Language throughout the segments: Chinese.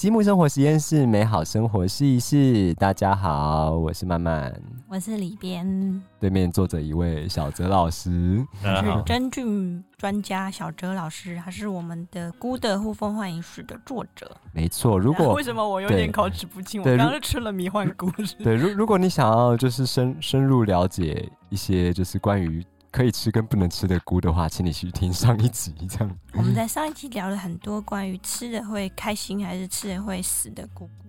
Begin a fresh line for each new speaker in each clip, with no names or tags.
积木生活实验室，美好生活试一试。大家好，我是曼曼，
我是里边，
对面坐着一位小哲老师，
是真菌专家小哲老师，他是我们的《孤的呼风唤雨史》的作者。
没错，如果
为什么我有点口齿不清？我刚刚吃了迷幻菇。
对，如如果你想要就是深深入了解一些就是关于。可以吃跟不能吃的菇的话，请你去听上一集。这样，
我们在上一集聊了很多关于吃的会开心还是吃了会死的菇菇，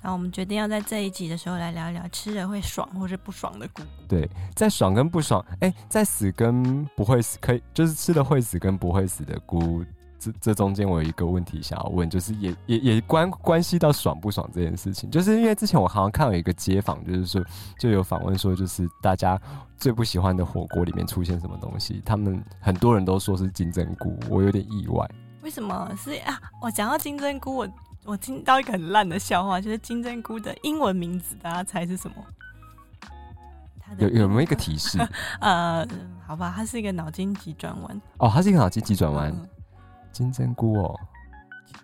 然后我们决定要在这一集的时候来聊一聊吃了会爽或是不爽的菇菇。
对，在爽跟不爽，哎，在死跟不会死，可以就是吃了会死跟不会死的菇。这这中间我有一个问题想要问，就是也也也关关系到爽不爽这件事情，就是因为之前我好像看到一个街访，就是说就有访问说，就是大家最不喜欢的火锅里面出现什么东西，他们很多人都说是金针菇，我有点意外。
为什么是啊？我讲到金针菇，我我听到一个很烂的笑话，就是金针菇的英文名字，大家猜是什么？
有有没有一个提示？
呃，好吧，它是一个脑筋急转弯。
哦，它是一个脑筋急转弯。金针菇哦，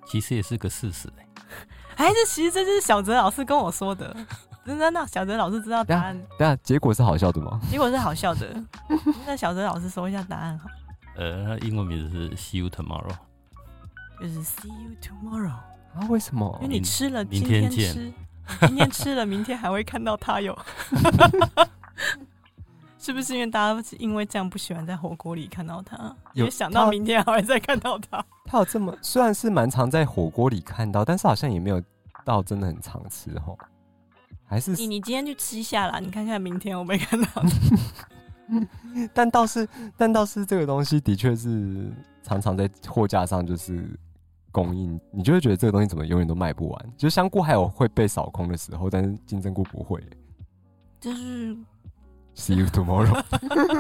其实也是个事实哎。
哎，这其实这就是小泽老师跟我说的，真的？那小泽老师知道答案？
对啊，结果是好笑的吗？
结果是好笑的。那小泽老师说一下答案好。
呃，英文名字是 See you tomorrow，
就是 See you tomorrow
啊？为什么？
因为你吃了，
明天吃。
今天吃了，明天还会看到他哟。是不是因为大家因为这样不喜欢在火锅里看到他？有想到明天还会再看到他？
他有这么虽然是蛮常在火锅里看到，但是好像也没有到真的很常吃吼。还是
你你今天去吃一下啦，你看看明天我没看到。
但倒是但倒是这个东西的确是常常在货架上就是供应，你就会觉得这个东西怎么永远都卖不完？就香菇还有会被扫空的时候，但是金针菇不会。
就是。
See you tomorrow。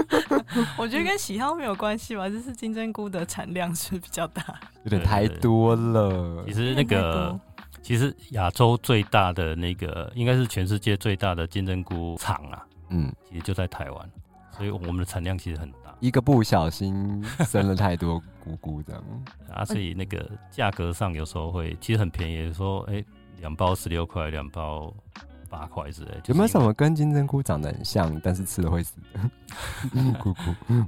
我觉得跟喜好没有关系吧，就是金针菇的产量是比较大，
有点太多了。
其实那个，其实亚洲最大的那个，应该是全世界最大的金针菇厂啊，嗯，其实就在台湾，所以我们的产量其实很大。
一个不小心生了太多菇菇这样
啊，所以那个价格上有时候会其实很便宜，说哎，两包十六块，两包。八块之类，
有没有什么跟金针菇长得很像，但是吃了会死 的？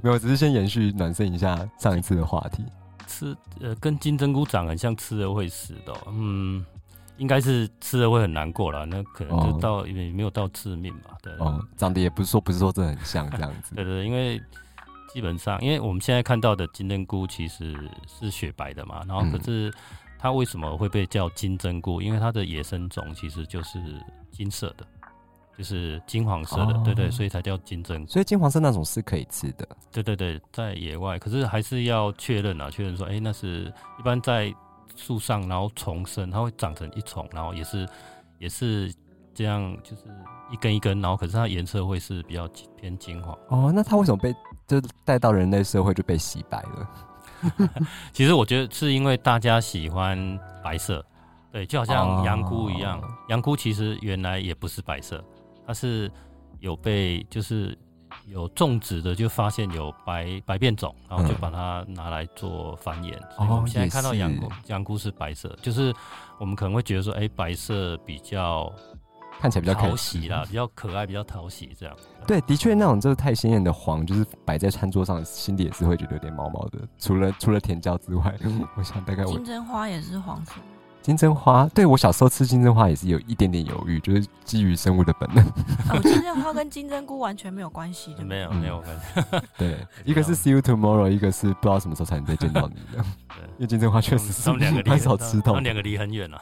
没有，只是先延续暖身一下上一次的话题。
吃呃，跟金针菇长很像，吃了会死的。嗯，应该是吃了会很难过了。那可能就到也没有到致命吧。对，哦，
长得也不是说不是说真的很像这样子。
对 对，因为基本上，因为我们现在看到的金针菇其实是雪白的嘛，然后可是它为什么会被叫金针菇？因为它的野生种其实就是。金色的，就是金黄色的，对对，所以才叫金针。
所以金黄色那种是可以吃的，
对对对，在野外，可是还是要确认啊，确认说，哎，那是一般在树上，然后重生，它会长成一丛，然后也是也是这样，就是一根一根，然后可是它颜色会是比较偏金黄。
哦，那它为什么被就带到人类社会就被洗白了？
其实我觉得是因为大家喜欢白色。对，就好像羊菇一样，羊菇其实原来也不是白色，它是有被就是有种植的，就发现有白白变种，然后就把它拿来做繁衍。所以我们现在看到羊菇，羊菇是白色，就是我们可能会觉得说，哎，白色比较
看起来比较
讨喜啦，比较可爱，比较讨喜这样。
对，的确那种就是太鲜艳的黄，就是摆在餐桌上，心里也是会觉得有点毛毛的。除了除了甜椒之外，我想大概
金针花也是黄色。
金针花，对我小时候吃金针花也是有一点点犹豫，就是基于生物的本能。
哦，金针花跟金针菇完全没有关系，
没有没有关系。
对，一个是 see you tomorrow，一个是不知道什么时候才能再见到你的。因为金针花确实是很少吃到，
两个离很远了。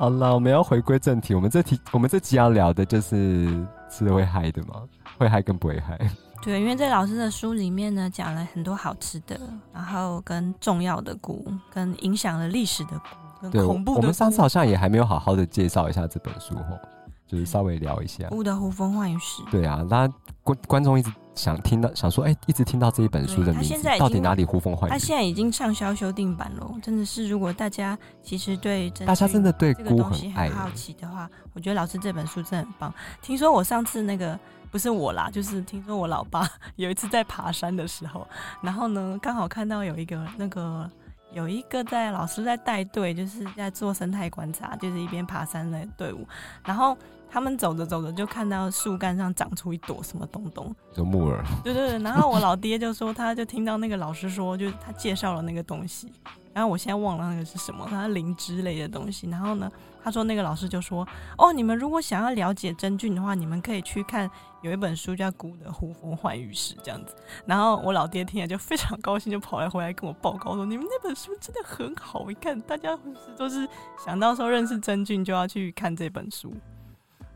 好了，我们要回归正题，我们这题我们这集要聊的就是吃的会嗨的吗？会嗨跟不会嗨？
对，因为在老师的书里面呢，讲了很多好吃的，然后跟重要的股，跟影响了历史的股，跟恐怖的。
我们上次好像也还没有好好的介绍一下这本书哦，就是稍微聊一下《
雾的呼风唤雨史》。
对啊，那观观众一直想听到，想说，哎，一直听到这一本书的名字，到底哪里呼风唤雨？
他现在已经畅销修订版了，真的是，如果大家其实对
大家真的对
这个东西很好奇的话，我觉得老师这本书真的很棒。听说我上次那个。不是我啦，就是听说我老爸有一次在爬山的时候，然后呢，刚好看到有一个那个有一个在老师在带队，就是在做生态观察，就是一边爬山的队伍，然后。他们走着走着就看到树干上长出一朵什么东东，
就木耳。
对对对，然后我老爹就说，他就听到那个老师说，就是他介绍了那个东西，然后我现在忘了那个是什么，他灵芝类的东西。然后呢，他说那个老师就说，哦，你们如果想要了解真菌的话，你们可以去看有一本书叫《古的呼风唤雨史》这样子。然后我老爹听了就非常高兴，就跑来回来跟我报告说，你们那本书真的很好，一看大家都是想到时候认识真菌就要去看这本书。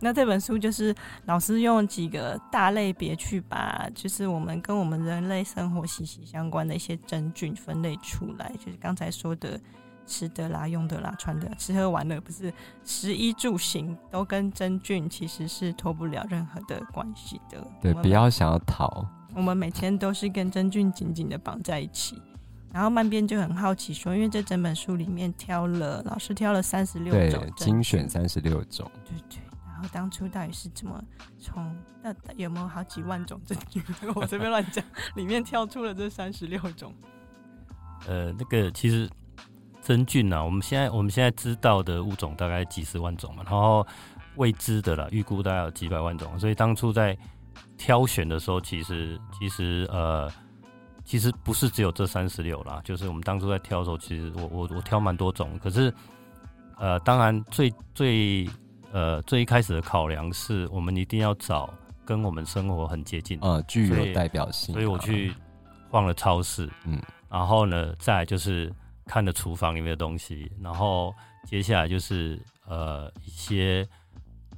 那这本书就是老师用几个大类别去把，就是我们跟我们人类生活息息相关的一些真菌分类出来，就是刚才说的吃的啦、用的啦、穿的、吃喝玩乐，不是食衣住行都跟真菌其实是脱不了任何的关系的。
对，不要想要逃。
我们每天都是跟真菌紧紧的绑在一起。然后慢边就很好奇说，因为这整本书里面挑了老师挑了三十六种，
精选三十六种，
对对。然后当初到底是怎么从那有没有好几万种证据？我随便乱讲，里面跳出了这三十六种。
呃，那个其实真菌呢，我们现在我们现在知道的物种大概几十万种嘛，然后未知的了，预估大概有几百万种。所以当初在挑选的时候，其实其实呃，其实不是只有这三十六啦，就是我们当初在挑的时候，其实我我我挑蛮多种，可是呃，当然最最。呃，最一开始的考量是我们一定要找跟我们生活很接近，
呃，具有代表性。
所以我去逛了超市，嗯，然后呢，再就是看了厨房里面的东西，然后接下来就是呃一些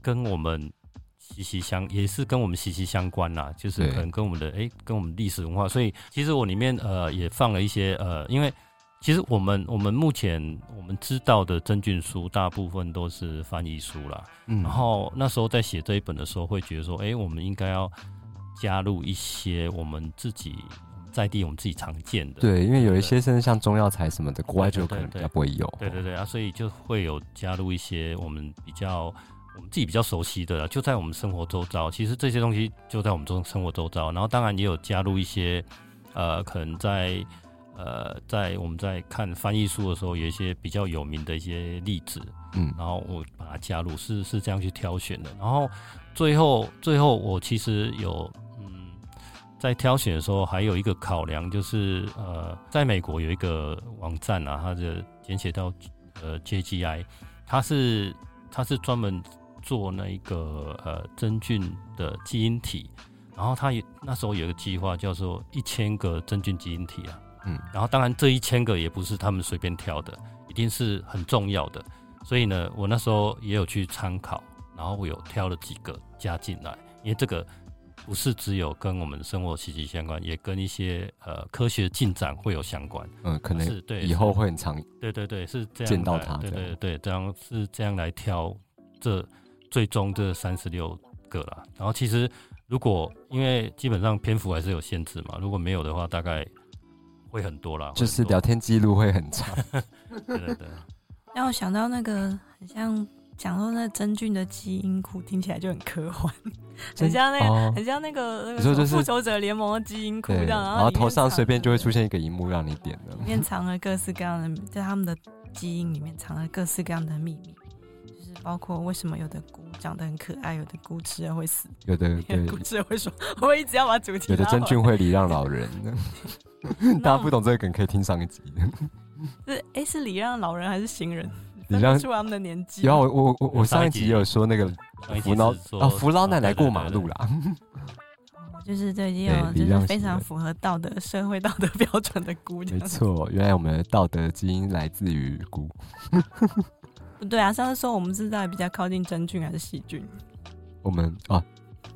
跟我们息息相，也是跟我们息息相关啦，就是可能跟我们的哎，跟我们历史文化。所以其实我里面呃也放了一些呃，因为。其实我们我们目前我们知道的真菌书，大部分都是翻译书啦。嗯，然后那时候在写这一本的时候，会觉得说，哎，我们应该要加入一些我们自己在地我们自己常见的。
对，因为有一些甚至像中药材什么的，国外就可能比较不会有。
对对对啊，所以就会有加入一些我们比较我们自己比较熟悉的，就在我们生活周遭。其实这些东西就在我们中生活周遭，然后当然也有加入一些呃，可能在。呃，在我们在看翻译书的时候，有一些比较有名的一些例子，嗯，然后我把它加入，是是这样去挑选的。然后最后最后，我其实有嗯，在挑选的时候，还有一个考量，就是呃，在美国有一个网站啊，它的简写到呃 JGI，它是它是专门做那一个呃真菌的基因体，然后它也那时候有一个计划叫做一千个真菌基因体啊。嗯，然后当然这一千个也不是他们随便挑的，一定是很重要的。所以呢，我那时候也有去参考，然后我有挑了几个加进来，因为这个不是只有跟我们生活息息相关，也跟一些呃科学进展会有相关。
嗯，可能是对以后会很长。
对对对，是这样
见到它。
对对对，这样是这样来挑这最终这三十六个了。然后其实如果因为基本上篇幅还是有限制嘛，如果没有的话，大概。会很多啦，
就是聊天记录会很长。
对对对，
让我想到那个很像讲说那真菌的基因库，听起来就很科幻，很像那个很像那个那个复仇者联盟的基因库这样，
然后头上随便就会出现一个荧幕让你点的，
里面藏了各式各样的，在他们的基因里面藏了各式各样的秘密，就是包括为什么有的菇长得很可爱，有的菇吃了会死，
有的
菇吃了会说，我一直要把主题，
有的真菌会礼让老人。大家不懂这个梗，可以听上一集。
是哎，是礼让老人还是行人？
礼让
出他们的年纪。
然后我我我我上一集有说那个扶老啊扶老奶奶过马路啦。
就是这已经有就是非常符合道德社会道德标准的姑娘。
没错，原来我们的道德基因来自于姑。
不对啊，上次说我们是在比较靠近真菌还是细菌？
我们啊。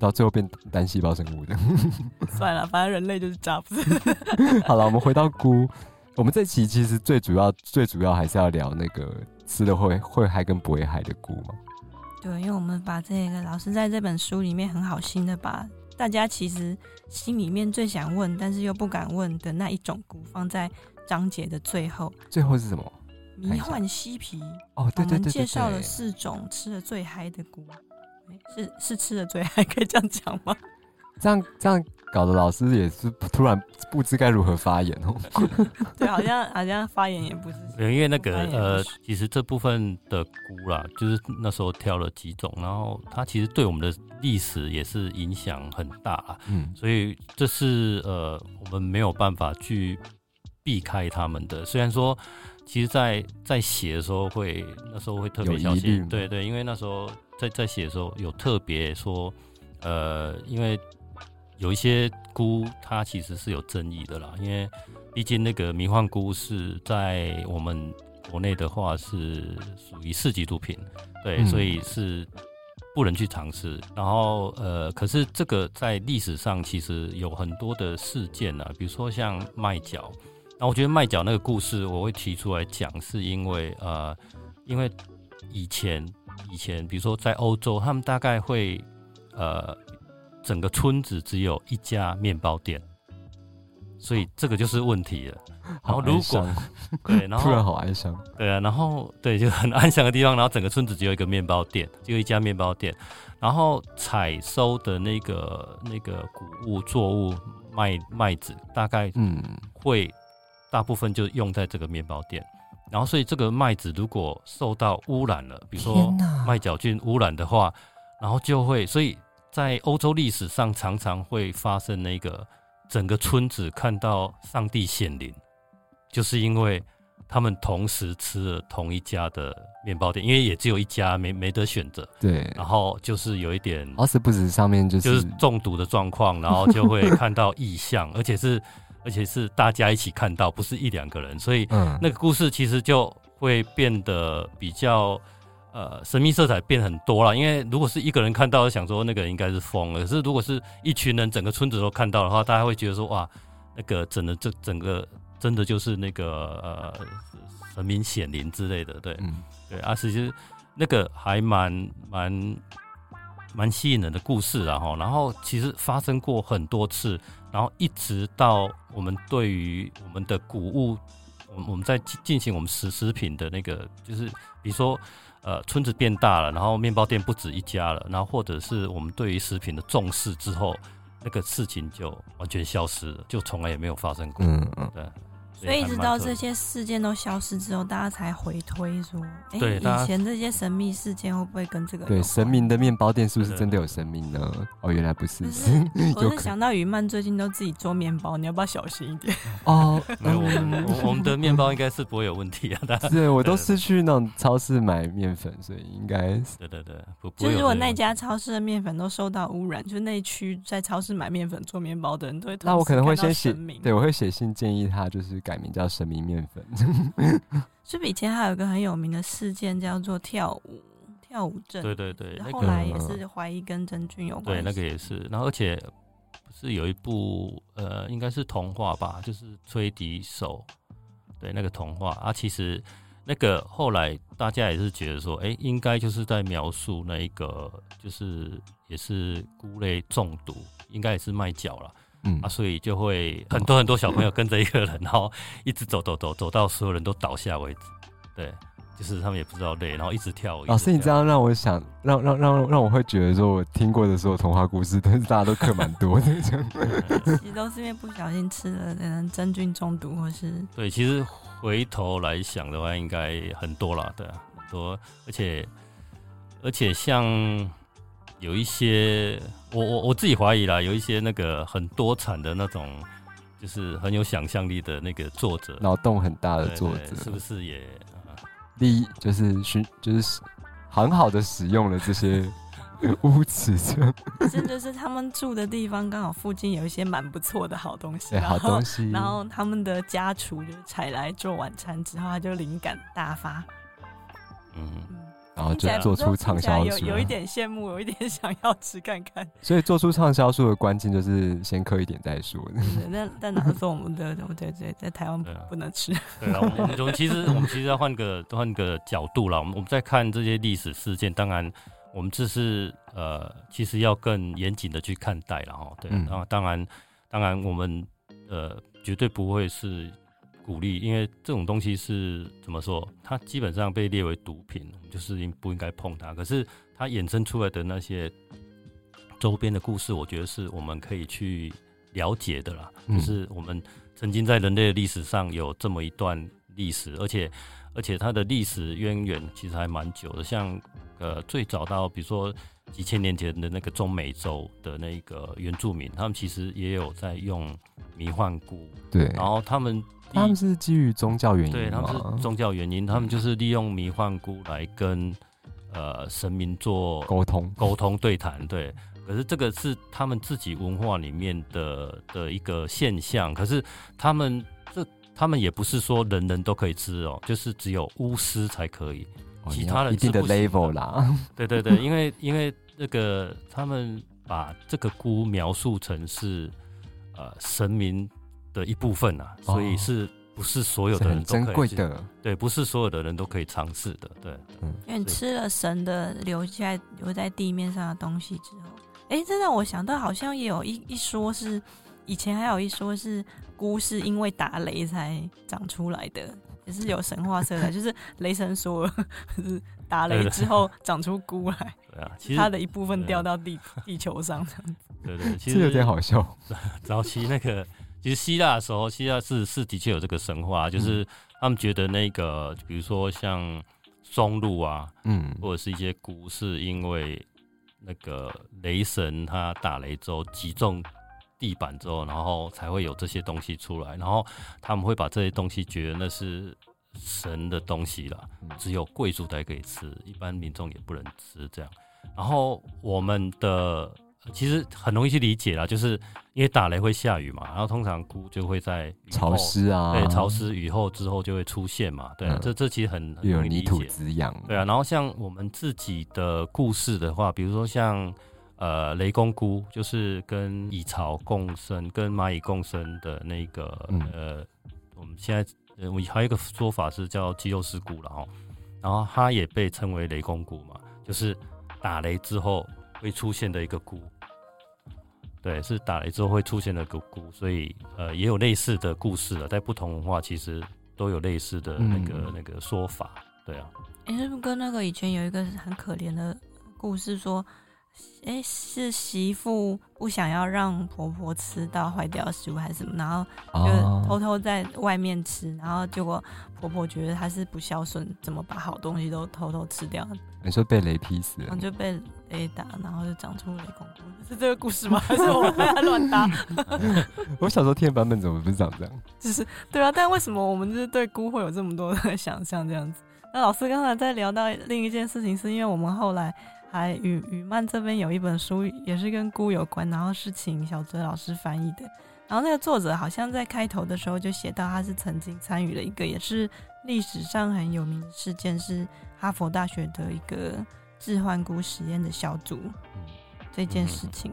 到最后变单细胞生物的，
算了，反正人类就是渣子。
好了，我们回到菇。我们这期其实最主要、最主要还是要聊那个吃的会会嗨跟不会嗨的菇嘛。
对，因为我们把这个老师在这本书里面很好心的把大家其实心里面最想问但是又不敢问的那一种菇放在章节的最后。
最后是什么？
迷幻西皮。
哦，对对对对。
介绍了四种吃的最嗨的菇。是是吃的最爱可以这样讲吗？
这样这样搞得老师也是突然不知该如何发言哦。
对，好像好像发言也不是。
因为那个呃，其实这部分的菇啦，就是那时候挑了几种，然后它其实对我们的历史也是影响很大啊。嗯，所以这是呃，我们没有办法去避开他们的。虽然说，其实，在在写的时候会那时候会特别小心，对对，因为那时候在在写的时候有特别说，呃，因为。有一些菇，它其实是有争议的啦，因为毕竟那个迷幻菇是在我们国内的话是属于四级毒品，对，所以是不能去尝试。然后呃，可是这个在历史上其实有很多的事件呢，比如说像卖角。那我觉得麦角那个故事我会提出来讲，是因为呃，因为以前以前比如说在欧洲，他们大概会呃。整个村子只有一家面包店，所以这个就是问题了。然后如果对，然后
突然好哀伤，
对啊，然后对，就很安详的地方，然后整个村子只有一个面包店，只有一家面包店。然后采收的那个那个谷物作物麦麦子，大概嗯会大部分就用在这个面包店。然后所以这个麦子如果受到污染了，比如说麦角菌污染的话，然后就会所以。在欧洲历史上，常常会发生那个整个村子看到上帝显灵，就是因为他们同时吃了同一家的面包店，因为也只有一家，没没得选择。
对，
然后就是有一点，
而是不止上面就是
就是中毒的状况，然后就会看到异象，而且是而且是大家一起看到，不是一两个人，所以那个故事其实就会变得比较。呃，神秘色彩变很多了，因为如果是一个人看到，想说那个人应该是疯了；可是如果是一群人，整个村子都看到的话，大家会觉得说，哇，那个整的这整个真的就是那个呃神明显灵之类的，对，嗯。对啊，其实那个还蛮蛮蛮吸引人的故事，然后然后其实发生过很多次，然后一直到我们对于我们的谷物，我我们在进行我们食食品的那个，就是比如说。呃，村子变大了，然后面包店不止一家了，然后或者是我们对于食品的重视之后，那个事情就完全消失了，就从来也没有发生过。嗯嗯，对。
所以一直到这些事件都消失之后，大家才回推说，哎，以前这些神秘事件会不会跟这个？
对，神明的面包店是不是真的有神明呢？哦，原来不是。
我是想到雨曼最近都自己做面包，你要不要小心一点？
哦，我们我们的面包应该是不会有问题啊。
对，我都是去那种超市买面粉，所以应该
对对对，
不就是如果那家超市的面粉都受到污染，就那区在超市买面粉做面包的人都会。
那我可能会先写，对我会写信建议他，就是改名叫神明面粉。
是不是以前还有一个很有名的事件叫做跳舞跳舞症？
对对对，
后来也是怀疑跟真菌有关。
对，那个也是。然后而且不是有一部呃，应该是童话吧，就是吹笛手。对，那个童话啊，其实那个后来大家也是觉得说，哎，应该就是在描述那一个，就是也是菇类中毒，应该也是卖脚了。嗯啊，所以就会很多很多小朋友跟着一个人，然后一直走走走走到所有人都倒下为止。对，就是他们也不知道累，然后一直跳。
老师，你这样让我想，让让让让我会觉得说，我听过的所有童话故事，但是大家都嗑蛮多的这样。
其实都是因为不小心吃了可能真菌中毒，或是
对。其实回头来想的话，应该很多了，对啊，很多，而且而且像。有一些，我我我自己怀疑啦，有一些那个很多产的那种，就是很有想象力的那个作者，
脑洞很大的作者，
是不是也？
第一就是使，就是很好的使用了这些 屋子，
真的是他们住的地方刚好附近有一些蛮不错的好东西，
好东西，
然后他们的家厨就采来做晚餐之后，他就灵感大发，
嗯。就做出畅销
书，有有一点羡慕，有一点 想要吃看看。
所以做出畅销书的关键就是先刻一点再说。
那但哪说我们的对对，在台湾不能吃。
对啊，我们我们其实我们其实要换个换个角度啦。我们我们在看这些历史事件，当然我们这是呃，其实要更严谨的去看待了哈。对，然后当然当然我们呃绝对不会是。鼓励，因为这种东西是怎么说？它基本上被列为毒品，就是应不应该碰它。可是它衍生出来的那些周边的故事，我觉得是我们可以去了解的啦，就是我们曾经在人类的历史上有这么一段历史，而且而且它的历史渊源其实还蛮久的，像呃最早到比如说几千年前的那个中美洲的那个原住民，他们其实也有在用迷幻菇，
对，
然后他们
他们是基于宗教原因，
对，他们是宗教原因，他们就是利用迷幻菇来跟呃神明做
沟通
沟通对谈，对。可是这个是他们自己文化里面的的一个现象。可是他们这他们也不是说人人都可以吃哦，就是只有巫师才可以，其他人
一定的 level 啦。
对对对，因为因为那个他们把这个菇描述成是呃神明的一部分啊，所以是不是所有的人都
可以的？
对，不是所有的人都可以尝试的。对，
嗯，因为吃了神的留下留在地面上的东西之后。哎，这让我想到，好像也有一一说是，以前还有一说是菇是因为打雷才长出来的，也是有神话色彩，就是雷神说，是打雷之后 长出菇来，
对啊，
其实它的一部分掉到地地球上这样子，
对对，其实
有点好笑。
早期那个其实希腊的时候，希腊是是的确有这个神话，就是他们觉得那个比如说像松露啊，嗯，或者是一些菇，是因为。那个雷神他打雷之后击中地板之后，然后才会有这些东西出来。然后他们会把这些东西觉得那是神的东西了，只有贵族才可以吃，一般民众也不能吃。这样，然后我们的。其实很容易去理解啦，就是因为打雷会下雨嘛，然后通常菇就会在
潮湿啊，
对，潮湿雨后之后就会出现嘛，对，这这其实很有
泥土滋养，
对啊。然后像我们自己的故事的话，比如说像呃雷公菇，就是跟蚁巢共生、跟蚂蚁共生的那个呃，我们现在呃还有一个说法是叫肌肉丝菇了哦，然后它也被称为雷公菇嘛，就是打雷之后。会出现的一个菇，对，是打雷之后会出现的个菇，所以呃也有类似的故事了，在不同文化其实都有类似的那个那个说法，对啊。
哎，是不是跟那个以前有一个很可怜的故事说？哎，是媳妇不想要让婆婆吃到坏掉的食物还是什么，然后就偷偷在外面吃，然后结果婆婆觉得她是不孝顺，怎么把好东西都偷偷吃掉？
你说被雷劈死，
然后就被雷打，然后就长出雷公公，是这个故事吗？还是我在乱搭？
我小时候听的版本怎么不是长这样？
就是对啊，但为什么我们就是对菇会有这么多的想象这样子？那老师刚才在聊到另一件事情，是因为我们后来。还雨雨曼这边有一本书，也是跟菇有关，然后是请小哲老师翻译的。然后那个作者好像在开头的时候就写到，他是曾经参与了一个也是历史上很有名的事件，是哈佛大学的一个置换菇实验的小组。嗯，这件事情。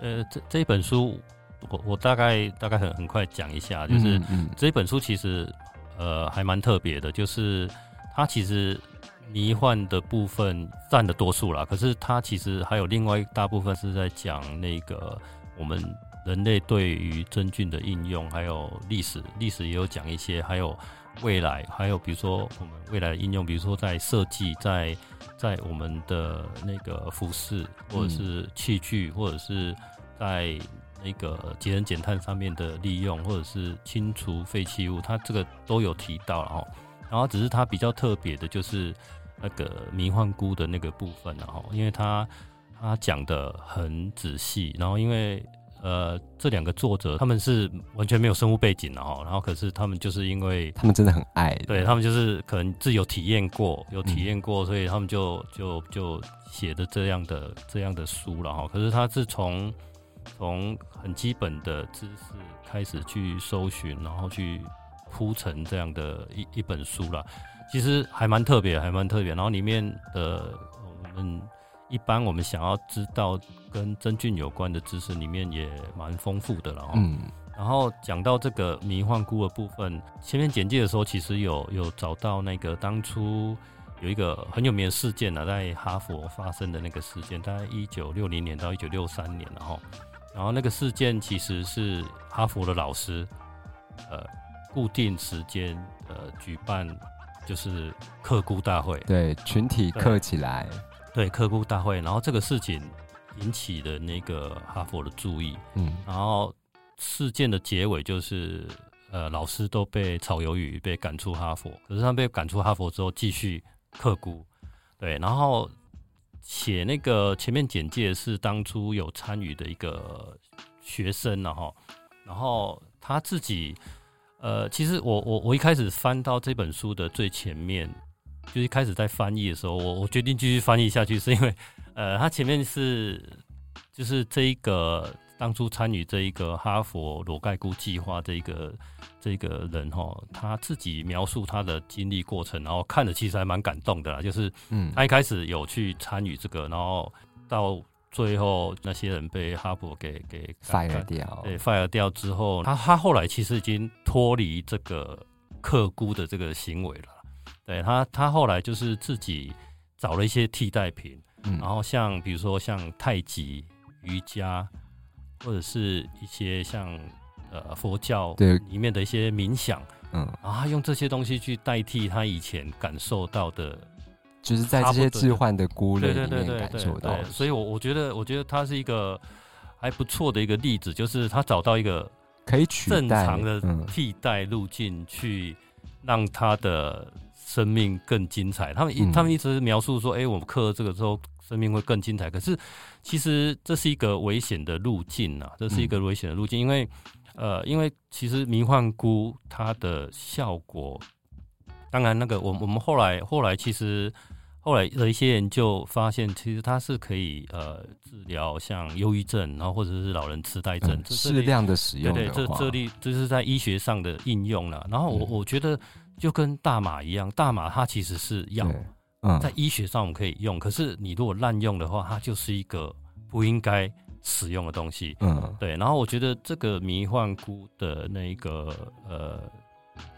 呃，这这一本书，我我大概大概很很快讲一下，就是这一本书其实呃还蛮特别的，就是它其实。迷幻的部分占的多数啦，可是它其实还有另外一大部分是在讲那个我们人类对于真菌的应用，还有历史，历史也有讲一些，还有未来，还有比如说我们未来的应用，比如说在设计，在在我们的那个服饰或者是器具，或者是在那个节能减碳上面的利用，或者是清除废弃物，它这个都有提到，然后。然后只是它比较特别的，就是那个迷幻菇的那个部分，然后因为它它讲的很仔细，然后因为呃这两个作者他们是完全没有生物背景的哈，然后可是他们就是因为
他们真的很爱，
对他们就是可能自己有体验过，有体验过，所以他们就就就写的这样的这样的书了哈。可是他是从从很基本的知识开始去搜寻，然后去。铺成这样的一一本书了，其实还蛮特别，还蛮特别。然后里面的我们一般我们想要知道跟真菌有关的知识，里面也蛮丰富的了。嗯。然后讲到这个迷幻菇的部分，前面简介的时候，其实有有找到那个当初有一个很有名的事件呢，在哈佛发生的那个事件，大概一九六零年到一九六三年，然后然后那个事件其实是哈佛的老师，呃。固定时间呃举办就是客菇大会，
对群体客起来，
对客菇大会，然后这个事情引起的那个哈佛的注意，嗯，然后事件的结尾就是，呃，老师都被炒鱿鱼，被赶出哈佛。可是他被赶出哈佛之后，继续刻骨，对。然后写那个前面简介是当初有参与的一个学生了哈，然后他自己，呃，其实我我我一开始翻到这本书的最前面，就一开始在翻译的时候，我我决定继续翻译下去，是因为，呃，他前面是就是这一个。当初参与这一个哈佛裸盖菇计划这一个这个人哈，他自己描述他的经历过程，然后看着其实还蛮感动的啦。就是，嗯，他一开始有去参与这个，然后到最后那些人被哈佛给给
fire 掉，
对 fire 掉之后，他他后来其实已经脱离这个刻菇的这个行为了。对他，他后来就是自己找了一些替代品，然后像比如说像太极、瑜伽。或者是一些像呃佛教对里面的一些冥想，嗯，然后用这些东西去代替他以前感受到的，
就是在这些置换的孤类里面感受到。
所以，我我觉得，我觉得他是一个还不错的一个例子，就是他找到一个
可以取
正常的替代路径，去让他的生命更精彩。他们一他们一直描述说，哎，我们刻这个之后。生命会更精彩，可是其实这是一个危险的路径啊！这是一个危险的路径，因为呃，因为其实迷幻菇它的效果，当然那个我我们后来后来其实后来的一些研究发现，其实它是可以呃治疗像忧郁症，然后或者是老人痴呆症，
适量的使用，
对对，这这里这是在医学上的应用了。然后我我觉得就跟大麻一样，大麻它其实是药。在医学上我们可以用，可是你如果滥用的话，它就是一个不应该使用的东西。嗯，对。然后我觉得这个迷幻菇的那个呃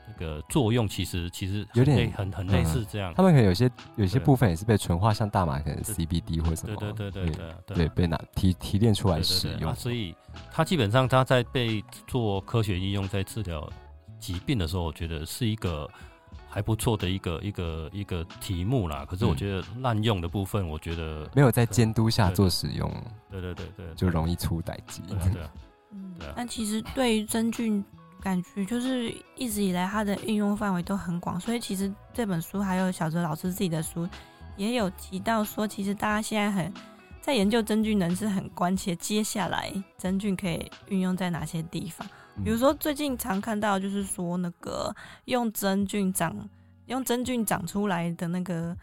那个作用，其实其实
有点
很很类似这样。
他们可能有些有些部分也是被纯化，像大麻可能 CBD 或什么，
对对对对对，
对被拿提提炼出来使用。
所以它基本上它在被做科学应用，在治疗疾病的时候，我觉得是一个。还不错的一个一个一个题目啦，可是我觉得滥用的部分，我觉得
没有在监督下做使用，
对对对对，
就容易出歹机。
对，
嗯，但其实对于真菌，感觉就是一直以来它的应用范围都很广，所以其实这本书还有小哲老师自己的书也有提到说，其实大家现在很在研究真菌人是很关切，接下来真菌可以运用在哪些地方。比如说，最近常看到就是说，那个用真菌长、用真菌长出来的那个，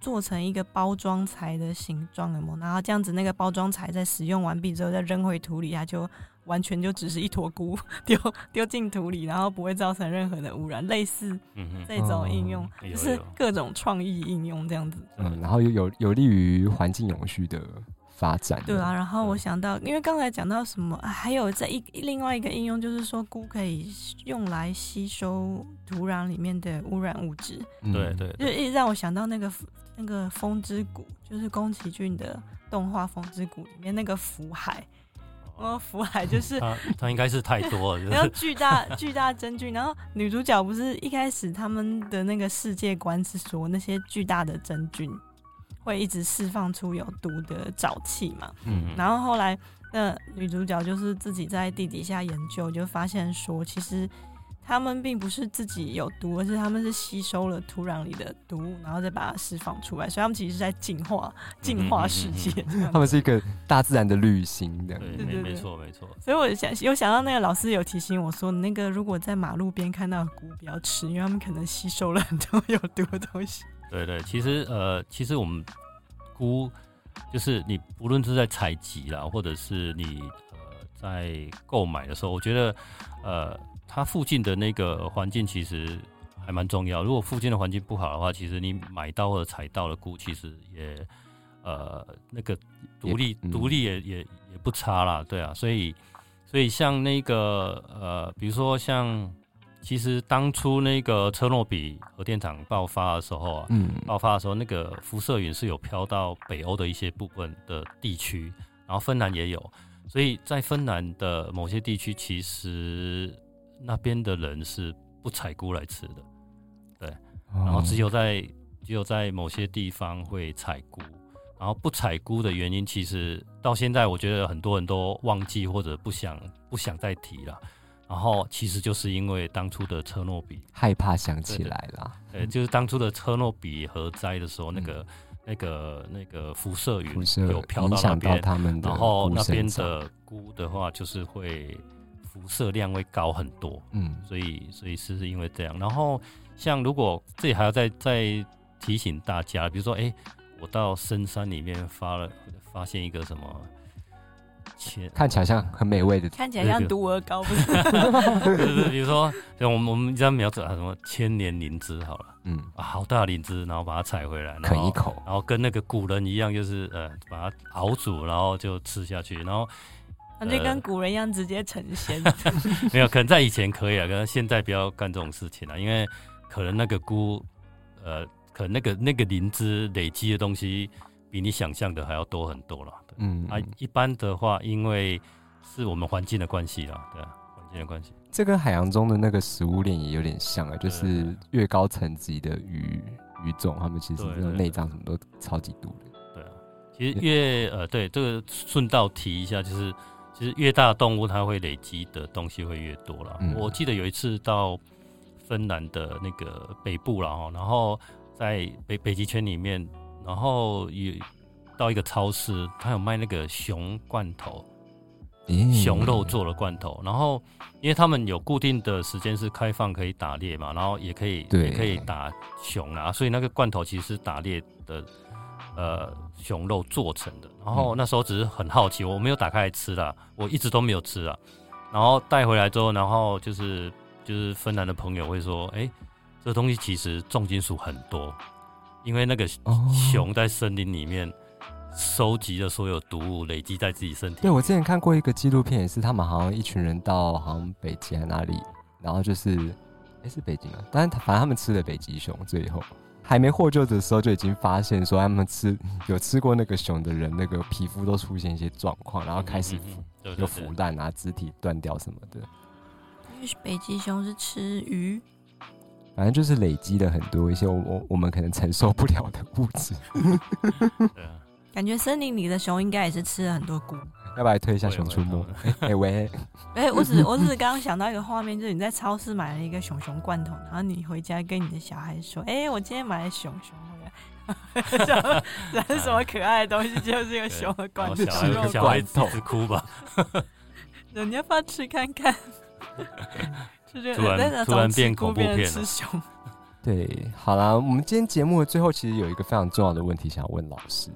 做成一个包装材的形状的膜，然后这样子那个包装材在使用完毕之后再扔回土里，它就完全就只是一坨菇丢丢进土里，然后不会造成任何的污染。类似这种应用，就是各种创意应用这样子。
嗯，然后有有有利于环境永续的。发展
对啊，然后我想到，因为刚才讲到什么，还有这一另外一个应用，就是说菇可以用来吸收土壤里面的污染物质。
对对，
就一直让我想到那个那个风之谷，就是宫崎骏的动画《风之谷》里面那个福海。哦，福海就是
它，它应该是太多了。
然后巨大巨大真菌，然后女主角不是一开始他们的那个世界观是说那些巨大的真菌。会一直释放出有毒的沼气嘛？嗯，然后后来那女主角就是自己在地底下研究，就发现说，其实他们并不是自己有毒，而是他们是吸收了土壤里的毒物，然后再把它释放出来。所以他们其实是在进化，进化世界。
他们是一个大自然的旅行的。
对对对，没错没错。
所以我想有想到那个老师有提醒我说，那个如果在马路边看到菇，不要吃，因为他们可能吸收了很多有毒的东西。
对对，其实呃，其实我们菇就是你不论是在采集啦，或者是你呃在购买的时候，我觉得呃它附近的那个环境其实还蛮重要。如果附近的环境不好的话，其实你买到或者采到的菇，其实也呃那个独立独立也也也不差啦，对啊，所以所以像那个呃，比如说像。其实当初那个车诺比核电厂爆发的时候啊，嗯，爆发的时候那个辐射云是有飘到北欧的一些部分的地区，然后芬兰也有，所以在芬兰的某些地区，其实那边的人是不采菇来吃的，对，然后只有在只有在某些地方会采菇，然后不采菇的原因，其实到现在我觉得很多人都忘记或者不想不想再提了。然后其实就是因为当初的车诺比
害怕想起来了，
呃，就是当初的车诺比核灾的时候，那个那个那个辐射云有飘
到
那边，然后那边的菇的话，就是会辐射量会高很多，嗯，所以所以是因为这样。然后像如果这里还要再再提醒大家，比如说，哎，我到深山里面发了发现一个什么。
看起来像很美味的，
看起来像毒鹅膏，不是？
就是比如说，像我们我们这样描述啊，什么千年灵芝好了，嗯啊，好大灵芝，然后把它采回来，
啃一口，
然后跟那个古人一样，就是呃，把它熬煮，然后就吃下去，然后
感觉跟古人一样直接成仙。
没有，可能在以前可以啊，可能现在不要干这种事情了，因为可能那个菇，呃，可能那个那个灵芝累积的东西。比你想象的还要多很多了，嗯啊，一般的话，因为是我们环境的关系啦，对啊，环境的关系。
这跟海洋中的那个食物链也有点像啊，就是越高层级的鱼鱼种，它们其实那个内脏什么都超级多的。
对啊，其实越呃，对这个顺道提一下，就是其实越大的动物，它会累积的东西会越多了。我记得有一次到芬兰的那个北部了哈，然后在北北极圈里面。然后有到一个超市，它有卖那个熊罐头，熊肉做的罐头。然后因为他们有固定的时间是开放可以打猎嘛，然后也可以也可以打熊啊，所以那个罐头其实是打猎的呃熊肉做成的。然后那时候只是很好奇，我没有打开来吃啦，我一直都没有吃啊。然后带回来之后，然后就是就是芬兰的朋友会说，哎，这东西其实重金属很多。因为那个熊在森林里面收集的所有毒物，累积在自己身体。
对，我之前看过一个纪录片，也是他们好像一群人到好像北极还哪里，然后就是，哎，是北京啊，但是反正他们吃了北极熊，最后还没获救的时候就已经发现说，他们吃 有吃过那个熊的人，那个皮肤都出现一些状况，然后开始有腐烂啊，肢体断掉什么的。
因为北极熊是吃鱼。
反正就是累积了很多一些我我我们可能承受不了的物质。
感觉森林里的熊应该也是吃了很多菇。
要不要推一下《熊出没》？哎喂！
哎，我只 我只是刚刚想到一个画面，就是你在超市买了一个熊熊罐头，然后你回家跟你的小孩说：“哎，我今天买了熊熊回来。”这是什么可爱的东西？就是一个熊的罐头，
小孩子哭吧？
人家不要吃看看？
突然突然变恐怖片了。
对，好了，我们今天节目的最后其实有一个非常重要的问题想要问老师，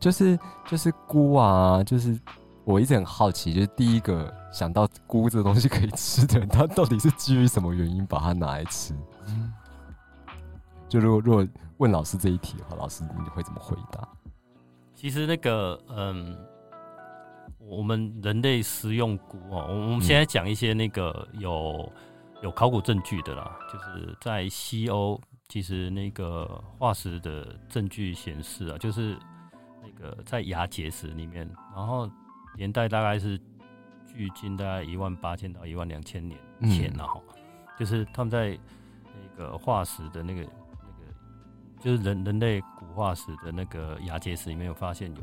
就是就是菇啊，就是我一直很好奇，就是第一个想到菇这个东西可以吃的人，他到底是基于什么原因把它拿来吃？就如果如果问老师这一题的话，老师你会怎么回答？
其实那个嗯。我们人类食用菇哦，我们现在讲一些那个有有考古证据的啦，就是在西欧，其实那个化石的证据显示啊，就是那个在牙结石里面，然后年代大概是距今大概一万八千到一万两千年前了哈，就是他们在那个化石的那个那个，就是人人类古化石的那个牙结石里面有发现有。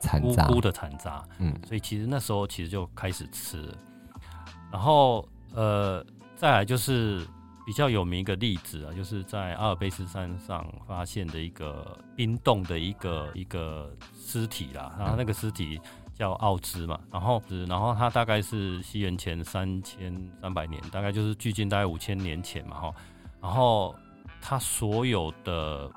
残渣
菇的残渣，嗯，所以其实那时候其实就开始吃，然后呃，再来就是比较有名一个例子啊，就是在阿尔卑斯山上发现的一个冰冻的一个一个尸体啦，然后那个尸体叫奥兹嘛，然后然后它大概是西元前三千三百年，大概就是距今大概五千年前嘛哈，然后它所有的。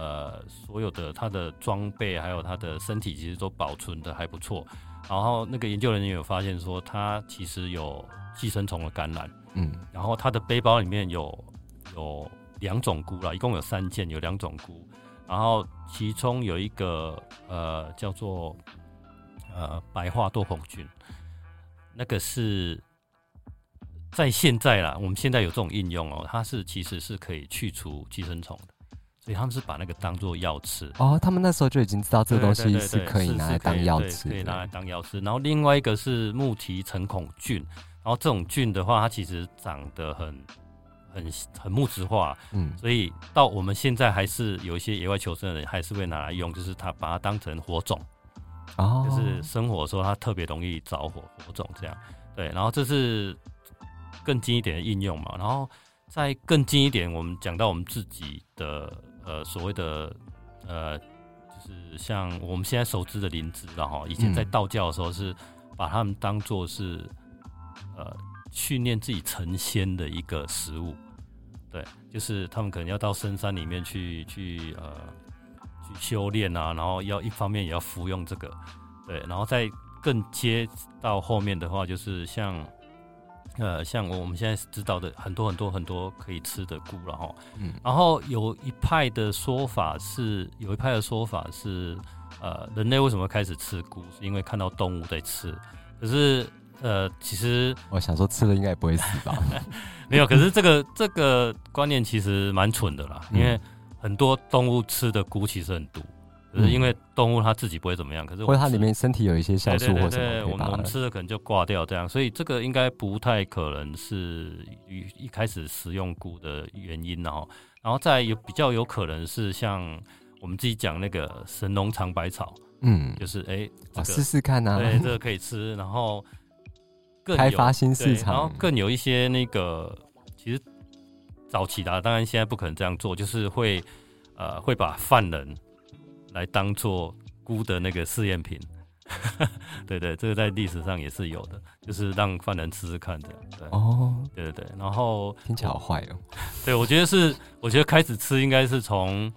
呃，所有的他的装备还有他的身体其实都保存的还不错。然后那个研究人员有发现说，他其实有寄生虫的感染。嗯，然后他的背包里面有有两种菇啦，一共有三件，有两种菇。然后其中有一个呃叫做呃白化多孔菌，那个是在现在啦，我们现在有这种应用哦，它是其实是可以去除寄生虫的。所以他们是把那个当做药吃。
哦，他们那时候就已经知道这个东西是可以拿来当药吃，
可以拿来当药吃。然后另外一个是木提成孔菌，然后这种菌的话，它其实长得很很很木质化，嗯，所以到我们现在还是有一些野外求生的人还是会拿来用，就是它把它当成火种，哦，就是生火的时候它特别容易着火，火种这样，对，然后这是更近一点的应用嘛，然后再更近一点，我们讲到我们自己的呃所谓的呃，就是像我们现在熟知的灵芝，然后以前在道教的时候是把它们当做是呃。训练自己成仙的一个食物，对，就是他们可能要到深山里面去去呃去修炼啊，然后要一方面也要服用这个，对，然后再更接到后面的话，就是像呃像我们现在知道的很多很多很多可以吃的菇了哈，嗯，然后有一派的说法是，有一派的说法是，呃，人类为什么开始吃菇，是因为看到动物在吃，可是。呃，其实
我想说，吃了应该也不会死吧？
没有，可是这个这个观念其实蛮蠢的啦，因为很多动物吃的菇其实很毒，可是因为动物它自己不会怎么样，可是
或者它里面身体有一些酵素或什
么，我们我们吃了可能就挂掉这样，所以这个应该不太可能是一一开始食用菇的原因然后，然后再有比较有可能是像我们自己讲那个神农尝百草，嗯，就是哎，
试试看呐，
对，这个 可以吃，然后更。
开发新市场，
然后更有一些那个，其实早期的，当然现在不可能这样做，就是会呃会把犯人来当做菇的那个试验品，对对，这个在历史上也是有的，就是让犯人吃吃看的，对哦，对对对，然后
听起来好坏哦，
对我觉得是，我觉得开始吃应该是从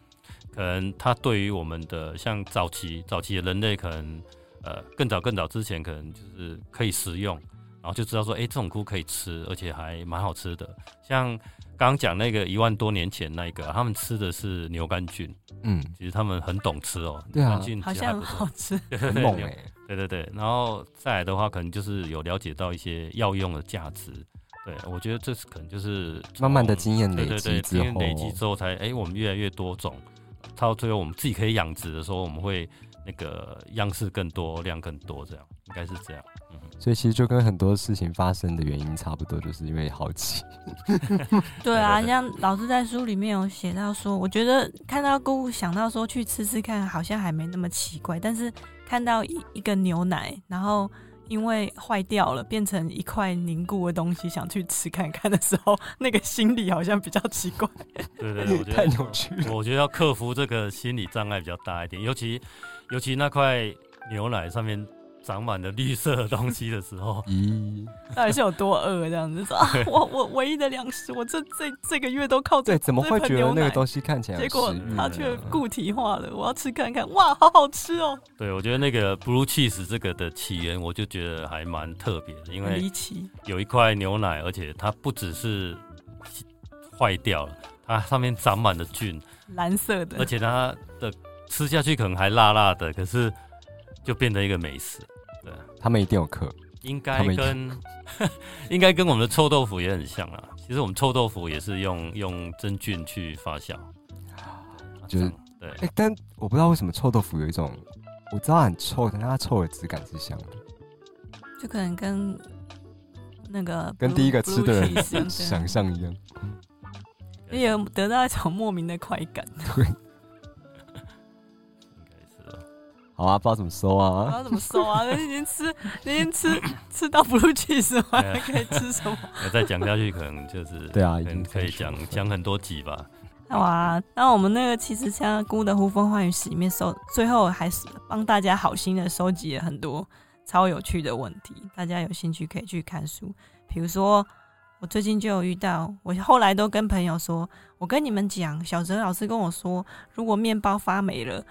可能他对于我们的像早期早期的人类可能呃更早更早之前可能就是可以食用。然后就知道说，哎，这种菇可以吃，而且还蛮好吃的。像刚刚讲那个一万多年前那个，他们吃的是牛肝菌。嗯，其实他们很懂吃哦。
对啊，
好像好吃，
很猛哎。
对对对，然后再来的话，可能就是有了解到一些药用的价值。对，我觉得这是可能就是
慢慢的经验累积之后，
累积之后才哎，我们越来越多种，到最后我们自己可以养殖的时候，我们会那个样式更多，量更多，这样应该是这样。
所以其实就跟很多事情发生的原因差不多，就是因为好奇。
对啊，像老师在书里面有写到说，我觉得看到购物想到说去吃吃看，好像还没那么奇怪。但是看到一一个牛奶，然后因为坏掉了，变成一块凝固的东西，想去吃看看的时候，那个心理好像比较奇怪。
对对对，我觉得
太扭曲。
我觉得要克服这个心理障碍比较大一点，尤其尤其那块牛奶上面。长满了绿色的东西的时候，咦，
到底是有多饿？这样子说，我我唯一的粮食，我这这这个月都靠
对，怎么会觉得那个东西看起来？
结果它却固体化了。我要吃看看，哇，好好吃哦！
对，我觉得那个 blue cheese 这个的起源，我就觉得还蛮特别的，因为
离奇
有一块牛奶，而且它不只是坏掉了，它上面长满了菌，
蓝色的，
而且它的吃下去可能还辣辣的，可是就变成一个美食。对，
他们一定有课，
应该跟 应该跟我们的臭豆腐也很像啊。其实我们臭豆腐也是用用真菌去发酵，
就是对。哎，但我不知道为什么臭豆腐有一种，我知道很臭，但它臭的质感是香的，
就可能跟那个
跟第一个吃的人 想象一样，
也有得到一种莫名的快感。
对。好啊，不知道怎么收
啊？不知道怎么收啊？那天吃，那天吃吃到不入气是吗？还可以吃什么？
再讲下去可能就是
对啊，
可以讲讲很多集吧。
哇，那我们那个其实像姑的呼风唤雨史里面收，最后还是帮大家好心的收集了很多超有趣的问题。大家有兴趣可以去看书。比如说，我最近就有遇到，我后来都跟朋友说，我跟你们讲，小泽老师跟我说，如果面包发霉了。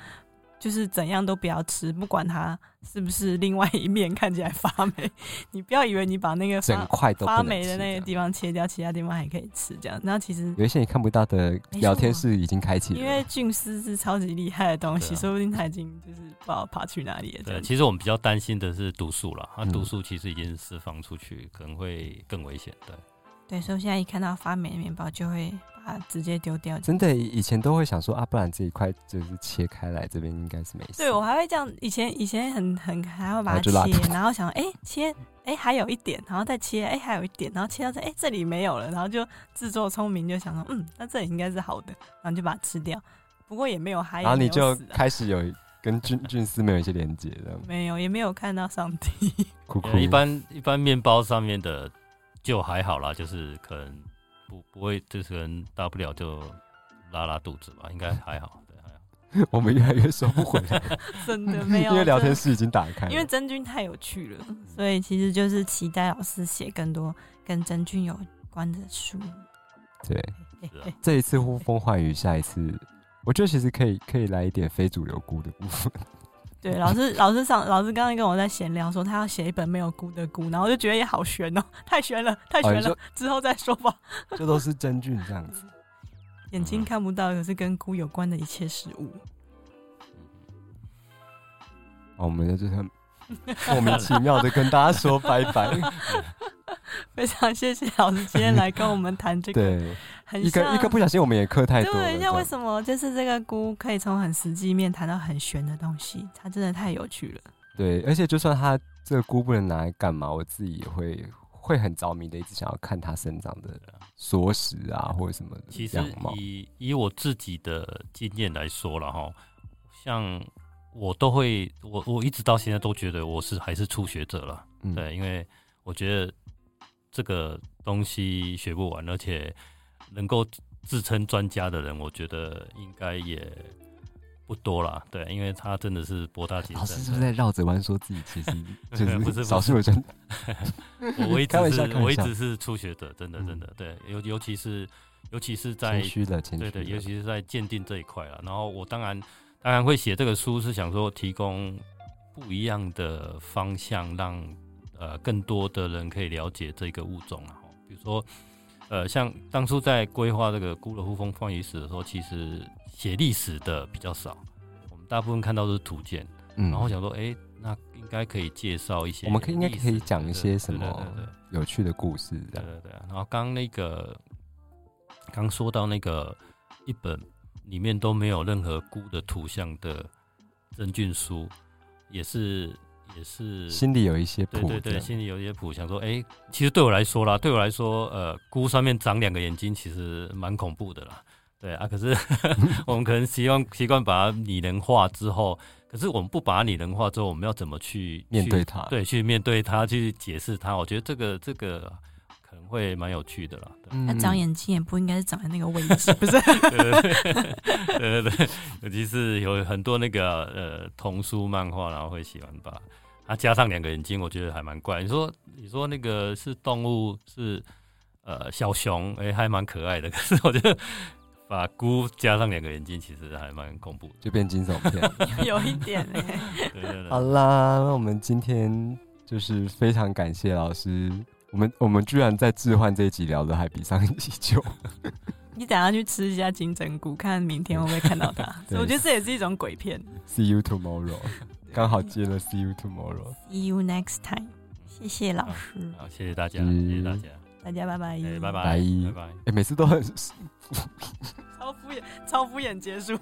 就是怎样都不要吃，不管它是不是另外一面看起来发霉，你不要以为你把那个
整块都
发霉的那个地方切掉，其他地方还可以吃。这样，然后其实
有一些你看不到的聊天室已经开启了，
因为菌丝是超级厉害的东西，说不定它已经就是不知道爬去哪里了。
对，其实我们比较担心的是毒素了，它毒素其实已经释放出去，可能会更危险。对，
对，所以现在一看到发霉的面包就会。把它！直接丢掉。
真的，以前都会想说啊，不然这一块就是切开来，这边应该是没事。
对我还会这样，以前以前很很还会把它切，然后想哎切哎还有一点，然后再切，哎还有一点，然后切到这，哎这里没有了，然后就自作聪明就想说，嗯，那这里应该是好的，然后就把它吃掉。不过也没有还，
然后你就开始有跟菌菌丝没有一些连接的，
没有，也没有看到上帝。
一般一般面包上面的就还好啦，就是可能不不会，就是可能大不了就拉拉肚子吧，应该还好。
我们越来越收不回来，
真的 没有，
因为聊天室已经打开。
因为真菌太有趣了，所以其实就是期待老师写更多跟真菌有关的书。
对，这一次呼风唤雨，下一次我觉得其实可以可以来一点非主流菇的部分。
对，老师老师上老师刚刚跟我在闲聊说他要写一本没有菇的菇，然后我就觉得也好悬哦，太悬了，太悬了，之后再说吧。
这都是真菌这样子。
眼睛看不到，可是跟菇有关的一切事物。
我们就是 莫名其妙的跟大家说拜拜。
非常谢谢老师今天来跟我们谈这个。
对，一个一个不小心我们也磕太多。
对，像为什么就是这个菇可以从很实际面谈到很玄的东西？它真的太有趣了。
对，而且就算它这个菇不能拿来干嘛，我自己也会。会很着迷的，一直想要看它生长的缩食啊，或者什么。
其实以以我自己的经验来说了哈，像我都会，我我一直到现在都觉得我是还是初学者了。对，因为我觉得这个东西学不完，而且能够自称专家的人，我觉得应该也。不多了，对，因为他真的是博大精深。
老师是不是在绕着弯说自己其实 就是少数人？
我一直是，我一直是初学者，真的真的对，尤尤其是尤其是在对对，尤其是在鉴定这一块了。然后我当然当然会写这个书，是想说提供不一样的方向，让呃更多的人可以了解这个物种啊。比如说呃，像当初在规划这个孤乐呼风放雨史的时候，其实。写历史的比较少，我们大部分看到都是图鉴，嗯，然后想说，哎，那应该可以介绍一些，
我们可以应该可以讲一些什么有趣的故事，
对对对。然后刚那个刚说到那个一本里面都没有任何菇的图像的真菌书，也是也是
心里有一些谱，
对对对，心里有一些谱，想说，哎，其实对我来说啦，对我来说，呃，菇上面长两个眼睛，其实蛮恐怖的啦。对啊，可是 我们可能习惯习惯把它拟人化之后，可是我们不把它拟人化之后，我们要怎么去
面对它？
对，去面对它，去解释它。我觉得这个这个会蛮有趣的啦。
那长眼睛也不应该是长在那个位置，不是？
对对对，尤其是有很多那个呃童书漫画，然后会喜欢把它加上两个眼睛，我觉得还蛮怪。你说你说那个是动物是呃小熊，哎，还蛮可爱的。可是我觉得。把菇加上两个眼睛，其实还蛮恐怖，
就变惊悚片，
有一点嘞。
好啦，那我们今天就是非常感谢老师，我们我们居然在置换这一集聊的还比上一集久。
你等下去吃一下金针菇，看明天会不会看到它。我觉得这也是一种鬼片。
See you tomorrow，刚好接了 See you tomorrow。
See you next time，谢谢老师。
好，谢谢大家，谢谢大家。
大家拜拜，
拜拜，
拜拜，
拜。
哎，每次都很
超敷衍，超敷衍结束。